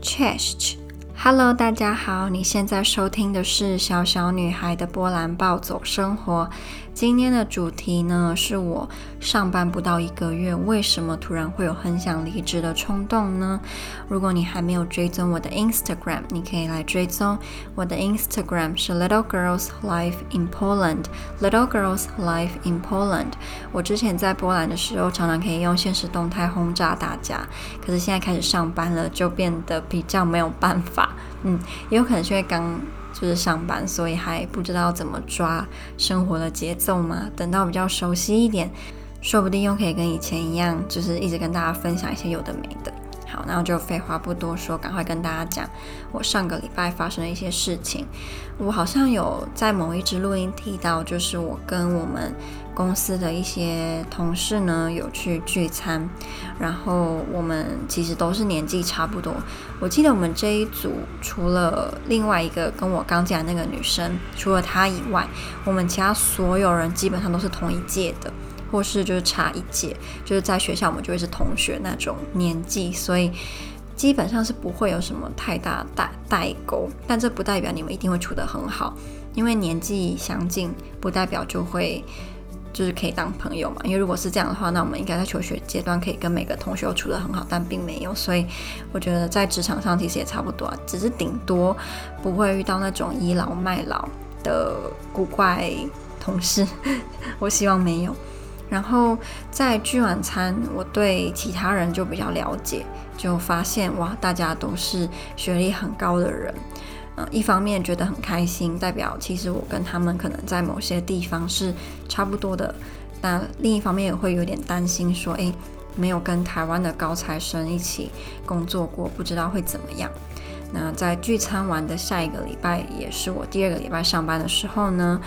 Cześć Hello，大家好，你现在收听的是小小女孩的波兰暴走生活。今天的主题呢，是我上班不到一个月，为什么突然会有很想离职的冲动呢？如果你还没有追踪我的 Instagram，你可以来追踪我的 Instagram 是 Little Girls Life in Poland。Little Girls Life in Poland。我之前在波兰的时候，常常可以用现实动态轰炸大家，可是现在开始上班了，就变得比较没有办法。嗯，也有可能是因为刚就是上班，所以还不知道怎么抓生活的节奏嘛。等到比较熟悉一点，说不定又可以跟以前一样，就是一直跟大家分享一些有的没的。好，然后就废话不多说，赶快跟大家讲我上个礼拜发生的一些事情。我好像有在某一支录音提到，就是我跟我们公司的一些同事呢有去聚餐，然后我们其实都是年纪差不多。我记得我们这一组除了另外一个跟我刚讲那个女生，除了她以外，我们其他所有人基本上都是同一届的。或是就是差一届，就是在学校我们就会是同学那种年纪，所以基本上是不会有什么太大代代沟。但这不代表你们一定会处得很好，因为年纪相近不代表就会就是可以当朋友嘛。因为如果是这样的话，那我们应该在求学阶段可以跟每个同学都处得很好，但并没有。所以我觉得在职场上其实也差不多，啊只是顶多不会遇到那种倚老卖老的古怪同事。我希望没有。然后在聚晚餐，我对其他人就比较了解，就发现哇，大家都是学历很高的人，嗯，一方面觉得很开心，代表其实我跟他们可能在某些地方是差不多的。那另一方面也会有点担心，说，诶，没有跟台湾的高材生一起工作过，不知道会怎么样。那在聚餐完的下一个礼拜，也是我第二个礼拜上班的时候呢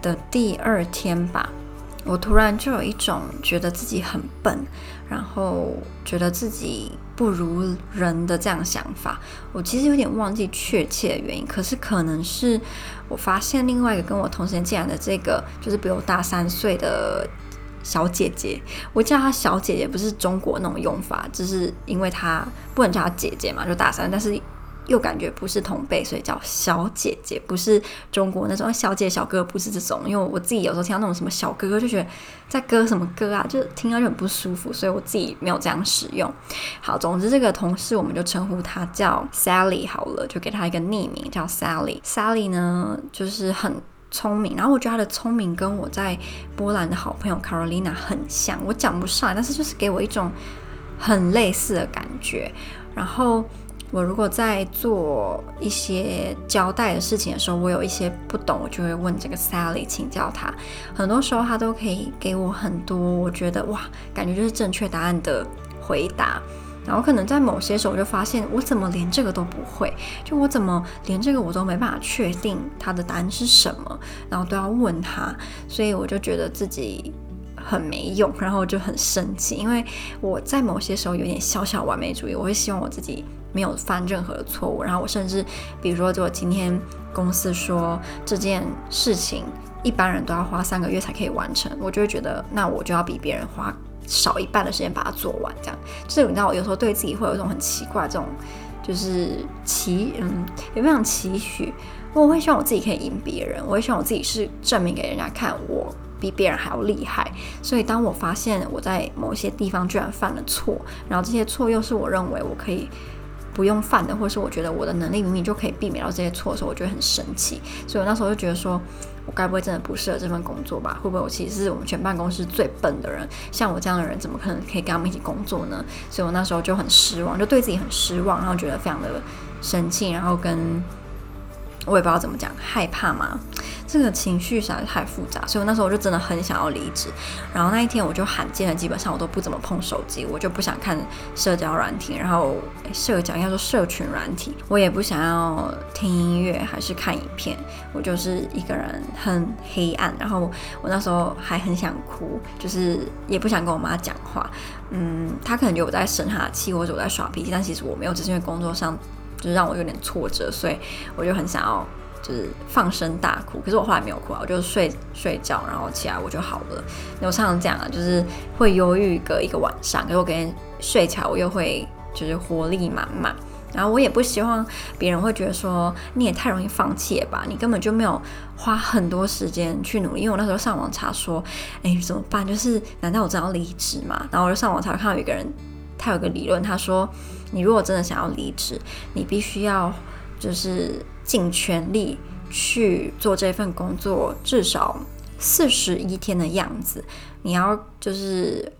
的第二天吧。我突然就有一种觉得自己很笨，然后觉得自己不如人的这样想法。我其实有点忘记确切的原因，可是可能是我发现另外一个跟我同时进来的这个，就是比我大三岁的小姐姐。我叫她小姐姐，不是中国那种用法，就是因为她不能叫她姐姐嘛，就大三，但是。又感觉不是同辈，所以叫小姐姐，不是中国那种小姐小哥，不是这种。因为我自己有时候听到那种什么小哥哥，就觉得在歌什么歌啊，就听到就很不舒服，所以我自己没有这样使用。好，总之这个同事我们就称呼她叫 Sally 好了，就给她一个匿名叫 Sally。Sally 呢就是很聪明，然后我觉得她的聪明跟我在波兰的好朋友 Carolina 很像，我讲不上来，但是就是给我一种很类似的感觉，然后。我如果在做一些交代的事情的时候，我有一些不懂，我就会问这个 Sally 请教他。很多时候他都可以给我很多，我觉得哇，感觉就是正确答案的回答。然后可能在某些时候，我就发现我怎么连这个都不会，就我怎么连这个我都没办法确定他的答案是什么，然后都要问他，所以我就觉得自己很没用，然后就很生气，因为我在某些时候有点小小完美主义，我会希望我自己。没有犯任何的错误，然后我甚至，比如说，就今天公司说这件事情一般人都要花三个月才可以完成，我就会觉得那我就要比别人花少一半的时间把它做完，这样。就是你知道，我有时候对自己会有一种很奇怪这种，就是期嗯，有没有期许？我会希望我自己可以赢别人，我会希望我自己是证明给人家看我比别人还要厉害。所以当我发现我在某些地方居然犯了错，然后这些错又是我认为我可以。不用犯的，或是我觉得我的能力明明就可以避免到这些错的时候，我觉得很生气。所以我那时候就觉得说，我该不会真的不适合这份工作吧？会不会我其实是我们全办公室最笨的人？像我这样的人，怎么可能可以跟他们一起工作呢？所以我那时候就很失望，就对自己很失望，然后觉得非常的生气，然后跟我也不知道怎么讲，害怕嘛。这个情绪实在是太复杂，所以我那时候我就真的很想要离职。然后那一天我就罕见的，基本上我都不怎么碰手机，我就不想看社交软体，然后社交应该说社群软体，我也不想要听音乐，还是看影片，我就是一个人很黑暗。然后我那时候还很想哭，就是也不想跟我妈讲话。嗯，她可能觉得我在生她的气，或者我在耍脾气，但其实我没有，只是因为工作上就是让我有点挫折，所以我就很想要。就是放声大哭，可是我后来没有哭啊，我就睡睡觉，然后起来我就好了。那我常常讲啊，就是会忧郁个一个晚上，可是我跟睡起来我又会就是活力满满。然后我也不希望别人会觉得说你也太容易放弃了吧，你根本就没有花很多时间去努力。因为我那时候上网查说，哎，怎么办？就是难道我真要离职吗？然后我就上网查看到有一个人，他有个理论，他说你如果真的想要离职，你必须要就是尽全力去做这份工作，至少四十一天的样子。你要就是。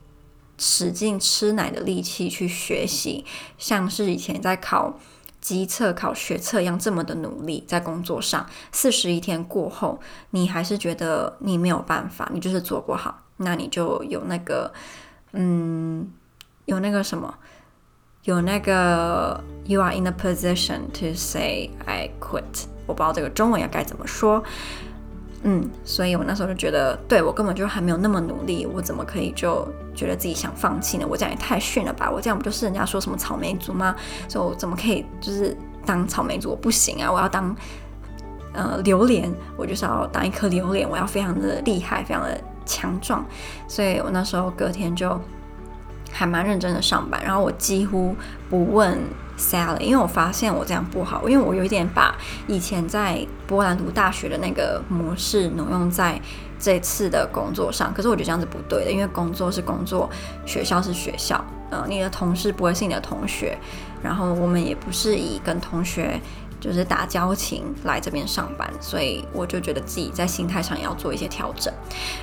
使劲吃奶的力气去学习，像是以前在考机测、考学测一样，这么的努力在工作上。四十一天过后，你还是觉得你没有办法，你就是做不好，那你就有那个，嗯，有那个什么，有那个，you are in a position to say I quit。我不知道这个中文要该怎么说。嗯，所以我那时候就觉得，对，我根本就还没有那么努力，我怎么可以就觉得自己想放弃呢？我这样也太逊了吧！我这样不就是人家说什么草莓族吗？所以我怎么可以就是当草莓族？我不行啊！我要当呃榴莲，我就是要当一颗榴莲，我要非常的厉害，非常的强壮。所以我那时候隔天就还蛮认真的上班，然后我几乎不问。Sally，因为我发现我这样不好，因为我有一点把以前在波兰读大学的那个模式挪用在这次的工作上，可是我觉得这样子不对的，因为工作是工作，学校是学校，呃，你的同事不会是你的同学，然后我们也不是以跟同学。就是打交情来这边上班，所以我就觉得自己在心态上也要做一些调整。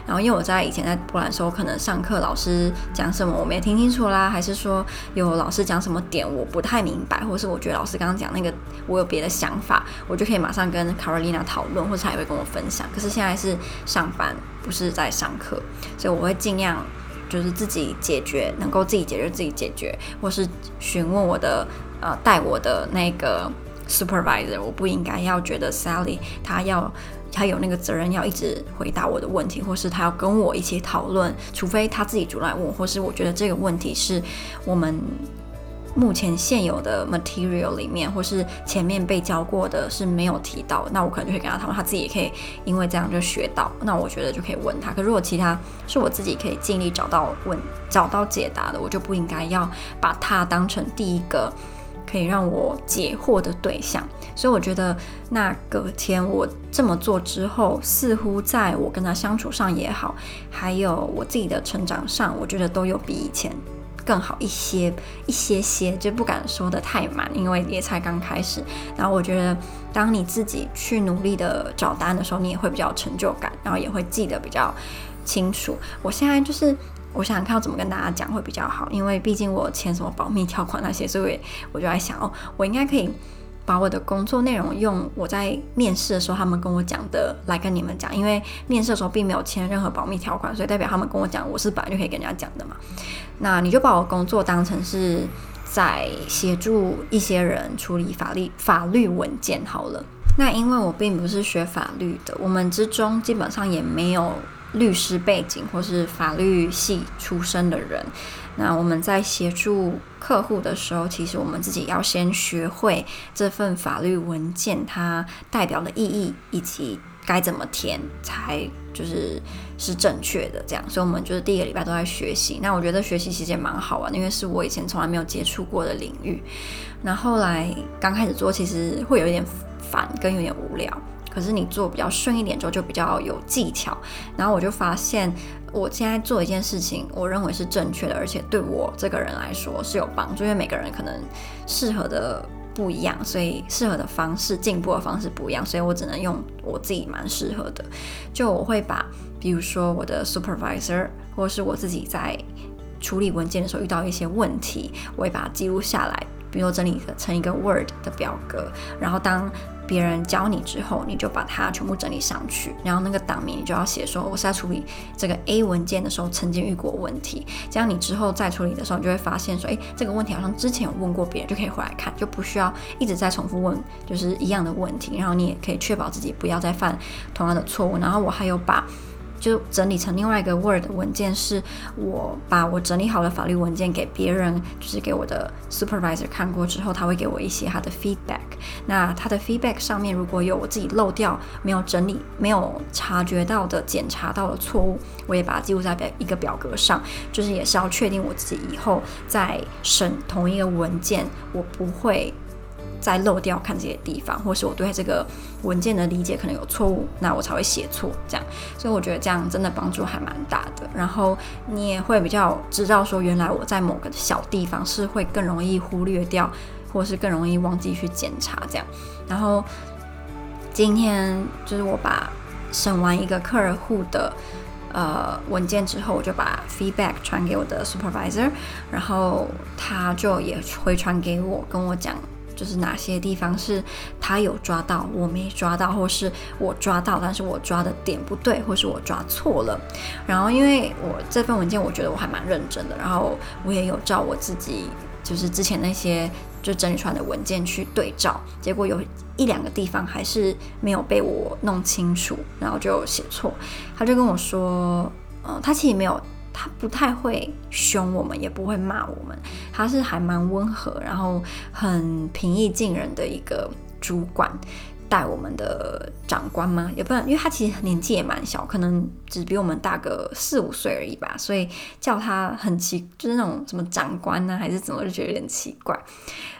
然后因为我在以前在波兰的时候，可能上课老师讲什么我没听清楚啦，还是说有老师讲什么点我不太明白，或是我觉得老师刚刚讲那个我有别的想法，我就可以马上跟 Carolina 讨论，或者他也会跟我分享。可是现在是上班，不是在上课，所以我会尽量就是自己解决，能够自己解决自己解决，或是询问我的呃带我的那个。Supervisor，我不应该要觉得 Sally 他要他有那个责任要一直回答我的问题，或是他要跟我一起讨论，除非他自己主动来问，或是我觉得这个问题是我们目前现有的 material 里面，或是前面被教过的是没有提到，那我可能就会跟他讨论，他自己也可以因为这样就学到，那我觉得就可以问他。可如果其他是我自己可以尽力找到问找到解答的，我就不应该要把他当成第一个。可以让我解惑的对象，所以我觉得那隔天我这么做之后，似乎在我跟他相处上也好，还有我自己的成长上，我觉得都有比以前更好一些一些些，就不敢说得太满，因为也才刚开始。然后我觉得，当你自己去努力的找答案的时候，你也会比较有成就感，然后也会记得比较清楚。我现在就是。我想看要怎么跟大家讲会比较好，因为毕竟我签什么保密条款那些，所以我就在想哦，我应该可以把我的工作内容用我在面试的时候他们跟我讲的来跟你们讲，因为面试的时候并没有签任何保密条款，所以代表他们跟我讲我是本来就可以跟人家讲的嘛。那你就把我工作当成是在协助一些人处理法律法律文件好了。那因为我并不是学法律的，我们之中基本上也没有。律师背景或是法律系出身的人，那我们在协助客户的时候，其实我们自己要先学会这份法律文件它代表的意义，以及该怎么填才就是是正确的。这样，所以我们就是第一个礼拜都在学习。那我觉得学习其实也蛮好玩，因为是我以前从来没有接触过的领域。那后来刚开始做，其实会有一点烦，跟有点无聊。可是你做比较顺一点之后，就比较有技巧。然后我就发现，我现在做一件事情，我认为是正确的，而且对我这个人来说是有帮助。因为每个人可能适合的不一样，所以适合的方式、进步的方式不一样，所以我只能用我自己蛮适合的。就我会把，比如说我的 supervisor，或是我自己在处理文件的时候遇到一些问题，我会把它记录下来，比如说整理成一个 Word 的表格，然后当别人教你之后，你就把它全部整理上去，然后那个档名你就要写说，我是在处理这个 A 文件的时候曾经遇过问题，这样你之后再处理的时候，你就会发现说，诶，这个问题好像之前有问过别人，就可以回来看，就不需要一直在重复问，就是一样的问题，然后你也可以确保自己不要再犯同样的错误。然后我还有把。就整理成另外一个 Word 文件，是我把我整理好的法律文件给别人，就是给我的 Supervisor 看过之后，他会给我一些他的 feedback。那他的 feedback 上面如果有我自己漏掉、没有整理、没有察觉到的、检查到的错误，我也把它记录在表一个表格上，就是也是要确定我自己以后在审同一个文件，我不会再漏掉看这些地方，或是我对这个文件的理解可能有错误，那我才会写错这样。所以我觉得这样真的帮助还蛮大的。然后你也会比较知道说，原来我在某个小地方是会更容易忽略掉，或是更容易忘记去检查这样。然后今天就是我把审完一个客户的。呃，文件之后，我就把 feedback 传给我的 supervisor，然后他就也回传给我，跟我讲，就是哪些地方是他有抓到，我没抓到，或是我抓到，但是我抓的点不对，或是我抓错了。然后，因为我这份文件，我觉得我还蛮认真的，然后我也有照我自己，就是之前那些。就整理出来的文件去对照，结果有一两个地方还是没有被我弄清楚，然后就写错。他就跟我说，呃，他其实没有，他不太会凶我们，也不会骂我们，他是还蛮温和，然后很平易近人的一个主管。带我们的长官吗？也不然，因为他其实年纪也蛮小，可能只比我们大个四五岁而已吧，所以叫他很奇，就是那种什么长官呢、还是怎么，就觉得有点奇怪。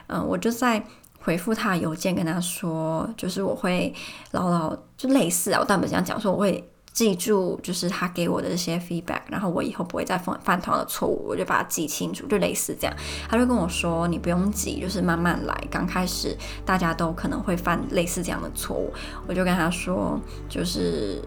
嗯，我就在回复他的邮件，跟他说，就是我会牢牢，就类似啊，我当时这样讲说我会。记住，就是他给我的这些 feedback，然后我以后不会再犯犯同样的错误，我就把它记清楚，就类似这样。他就跟我说：“你不用急，就是慢慢来。刚开始大家都可能会犯类似这样的错误。”我就跟他说：“就是，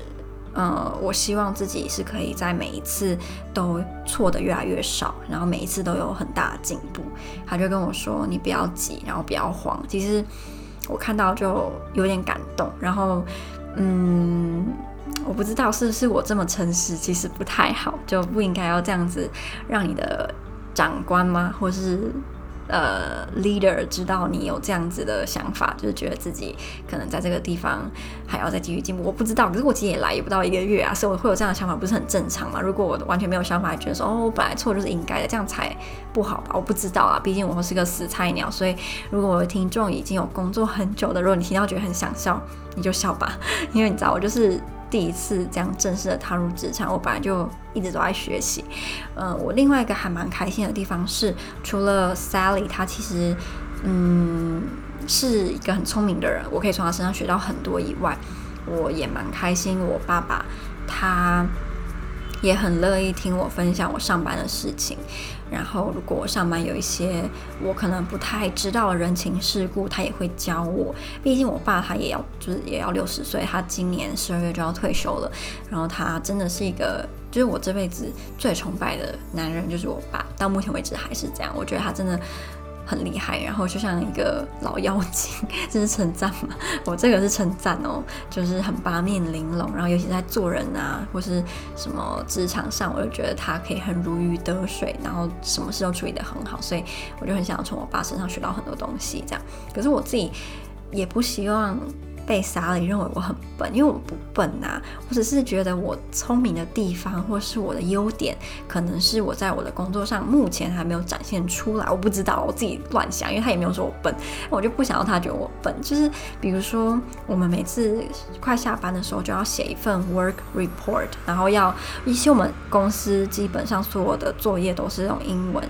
呃，我希望自己是可以在每一次都错得越来越少，然后每一次都有很大的进步。”他就跟我说：“你不要急，然后不要慌。”其实我看到就有点感动，然后，嗯。我不知道是不是我这么诚实，其实不太好，就不应该要这样子让你的长官吗，或是呃 leader 知道你有这样子的想法，就是觉得自己可能在这个地方还要再继续进步。我不知道，可是我其实也来也不到一个月啊，所以我会有这样的想法，不是很正常吗？如果我完全没有想法，觉得说哦，我本来错就是应该的，这样才不好吧？我不知道啊，毕竟我是个死菜鸟，所以如果我的听众已经有工作很久的，如果你听到觉得很想笑，你就笑吧，因为你知道我就是。第一次这样正式的踏入职场，我本来就一直都在学习。嗯，我另外一个还蛮开心的地方是，除了 Sally，她其实嗯是一个很聪明的人，我可以从她身上学到很多以外，我也蛮开心。我爸爸他也很乐意听我分享我上班的事情。然后，如果我上班有一些我可能不太知道的人情世故，他也会教我。毕竟我爸他也要，就是也要六十岁，他今年十二月就要退休了。然后他真的是一个，就是我这辈子最崇拜的男人，就是我爸。到目前为止还是这样，我觉得他真的。很厉害，然后就像一个老妖精，这是称赞嘛？我这个是称赞哦，就是很八面玲珑，然后尤其在做人啊，或是什么职场上，我就觉得他可以很如鱼得水，然后什么事都处理得很好，所以我就很想要从我爸身上学到很多东西，这样。可是我自己也不希望。被莎莉认为我很笨，因为我不笨呐，我只是觉得我聪明的地方，或是我的优点，可能是我在我的工作上目前还没有展现出来。我不知道，我自己乱想，因为他也没有说我笨，我就不想要他觉得我笨。就是比如说，我们每次快下班的时候，就要写一份 work report，然后要一些我们公司基本上所有的作业都是用英文，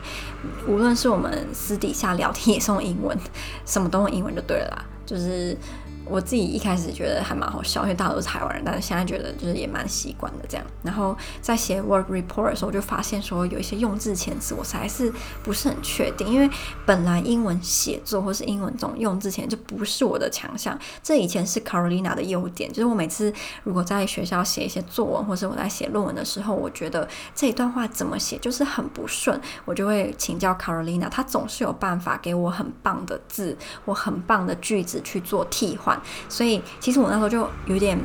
无论是我们私底下聊天也是用英文，什么都用英文就对了啦，就是。我自己一开始觉得还蛮好笑，因为大家都是台湾人，但是现在觉得就是也蛮习惯的这样。然后在写 work report 的时候，就发现说有一些用字遣词我还是不是很确定，因为本来英文写作或是英文这种用字遣词就不是我的强项。这以前是 Carolina 的优点，就是我每次如果在学校写一些作文，或是我在写论文的时候，我觉得这一段话怎么写就是很不顺，我就会请教 Carolina，她总是有办法给我很棒的字或很棒的句子去做替换。所以其实我那时候就有点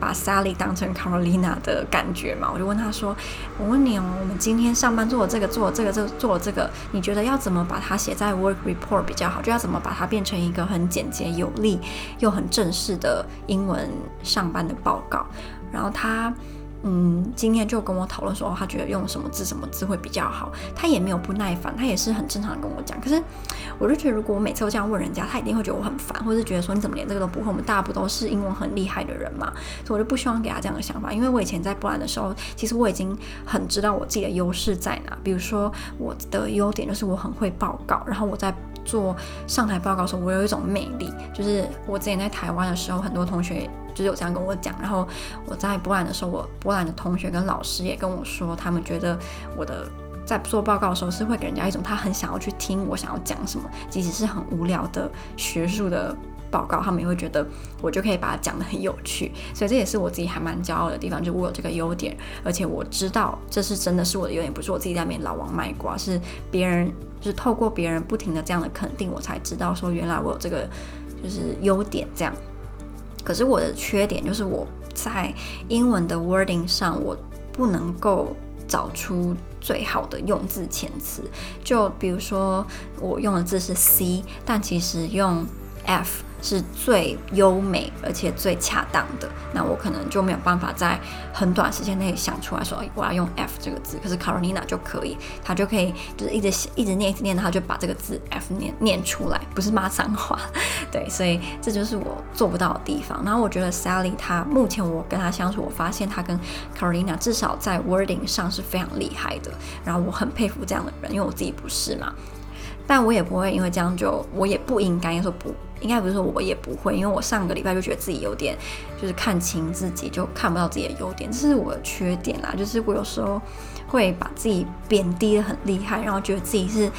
把 Sally 当成 Carolina 的感觉嘛，我就问他说：“我问你哦，我们今天上班做了这个，做这个，这做这个，你觉得要怎么把它写在 Work Report 比较好？就要怎么把它变成一个很简洁有力又很正式的英文上班的报告？”然后他嗯，今天就跟我讨论说，他觉得用什么字什么字会比较好。他也没有不耐烦，他也是很正常的跟我讲。可是我就觉得，如果我每次都这样问人家，他一定会觉得我很烦，或者是觉得说你怎么连这个都不会？我们大家不都是英文很厉害的人嘛？所以我就不希望给他这样的想法。因为我以前在波兰的时候，其实我已经很知道我自己的优势在哪。比如说我的优点就是我很会报告，然后我在做上台报告的时候，我有一种魅力。就是我之前在台湾的时候，很多同学。就是有这样跟我讲，然后我在波兰的时候，我波兰的同学跟老师也跟我说，他们觉得我的在做报告的时候是会给人家一种他很想要去听我想要讲什么，即使是很无聊的学术的报告，他们也会觉得我就可以把它讲得很有趣。所以这也是我自己还蛮骄傲的地方，就我有这个优点，而且我知道这是真的是我的优点，不是我自己在那边老王卖瓜，是别人就是透过别人不停的这样的肯定，我才知道说原来我有这个就是优点这样。可是我的缺点就是我在英文的 wording 上，我不能够找出最好的用字遣词。就比如说，我用的字是 C，但其实用 F。是最优美而且最恰当的，那我可能就没有办法在很短时间内想出来说，我要用 F 这个字。可是 Carolina 就可以，她就可以就是一直一直念一直念，她就把这个字 F 念念出来，不是骂脏话。对，所以这就是我做不到的地方。然后我觉得 Sally 她目前我跟她相处，我发现她跟 Carolina 至少在 wording 上是非常厉害的。然后我很佩服这样的人，因为我自己不是嘛。但我也不会因为这样就，我也不应该说不。应该不是说我也不会，因为我上个礼拜就觉得自己有点就是看清自己，就看不到自己的优点，这是我的缺点啦。就是我有时候会把自己贬低得很厉害，然后觉得自己是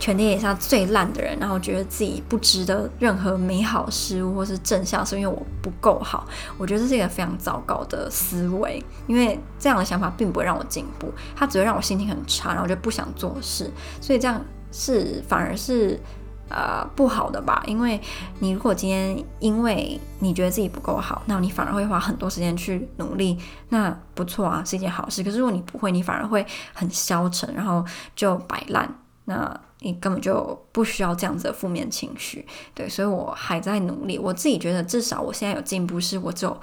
全天下最烂的人，然后觉得自己不值得任何美好事物或是正向，是因为我不够好。我觉得这是一个非常糟糕的思维，因为这样的想法并不会让我进步，它只会让我心情很差，然后就不想做事。所以这样是反而是。呃，不好的吧？因为你如果今天因为你觉得自己不够好，那你反而会花很多时间去努力，那不错啊，是一件好事。可是如果你不会，你反而会很消沉，然后就摆烂，那你根本就不需要这样子的负面情绪。对，所以我还在努力。我自己觉得至少我现在有进步，是我只有。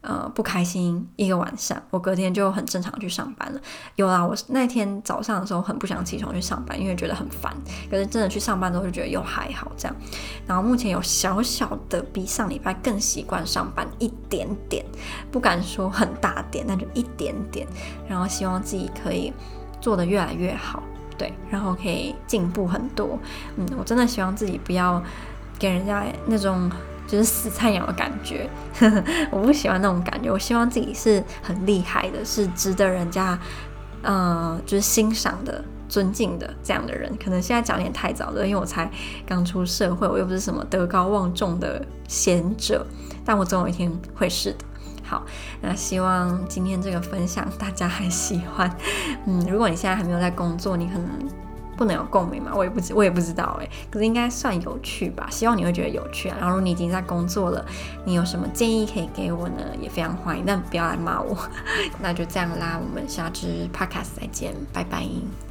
呃，不开心一个晚上，我隔天就很正常去上班了。有啦，我那天早上的时候很不想起床去上班，因为觉得很烦。可是真的去上班之后，就觉得又还好这样。然后目前有小小的比上礼拜更习惯上班一点点，不敢说很大点，那就一点点。然后希望自己可以做得越来越好，对，然后可以进步很多。嗯，我真的希望自己不要给人家那种。就是死菜鸟的感觉，我不喜欢那种感觉。我希望自己是很厉害的，是值得人家，呃，就是欣赏的、尊敬的这样的人。可能现在讲有点太早了，因为我才刚出社会，我又不是什么德高望重的贤者，但我总有一天会是的。好，那希望今天这个分享大家还喜欢。嗯，如果你现在还没有在工作，你可能。不能有共鸣嘛？我也不知，我也不知道哎。可是应该算有趣吧？希望你会觉得有趣啊。然后，如果你已经在工作了，你有什么建议可以给我呢？也非常欢迎，但不要来骂我。那就这样啦，我们下支 podcast 再见，拜拜。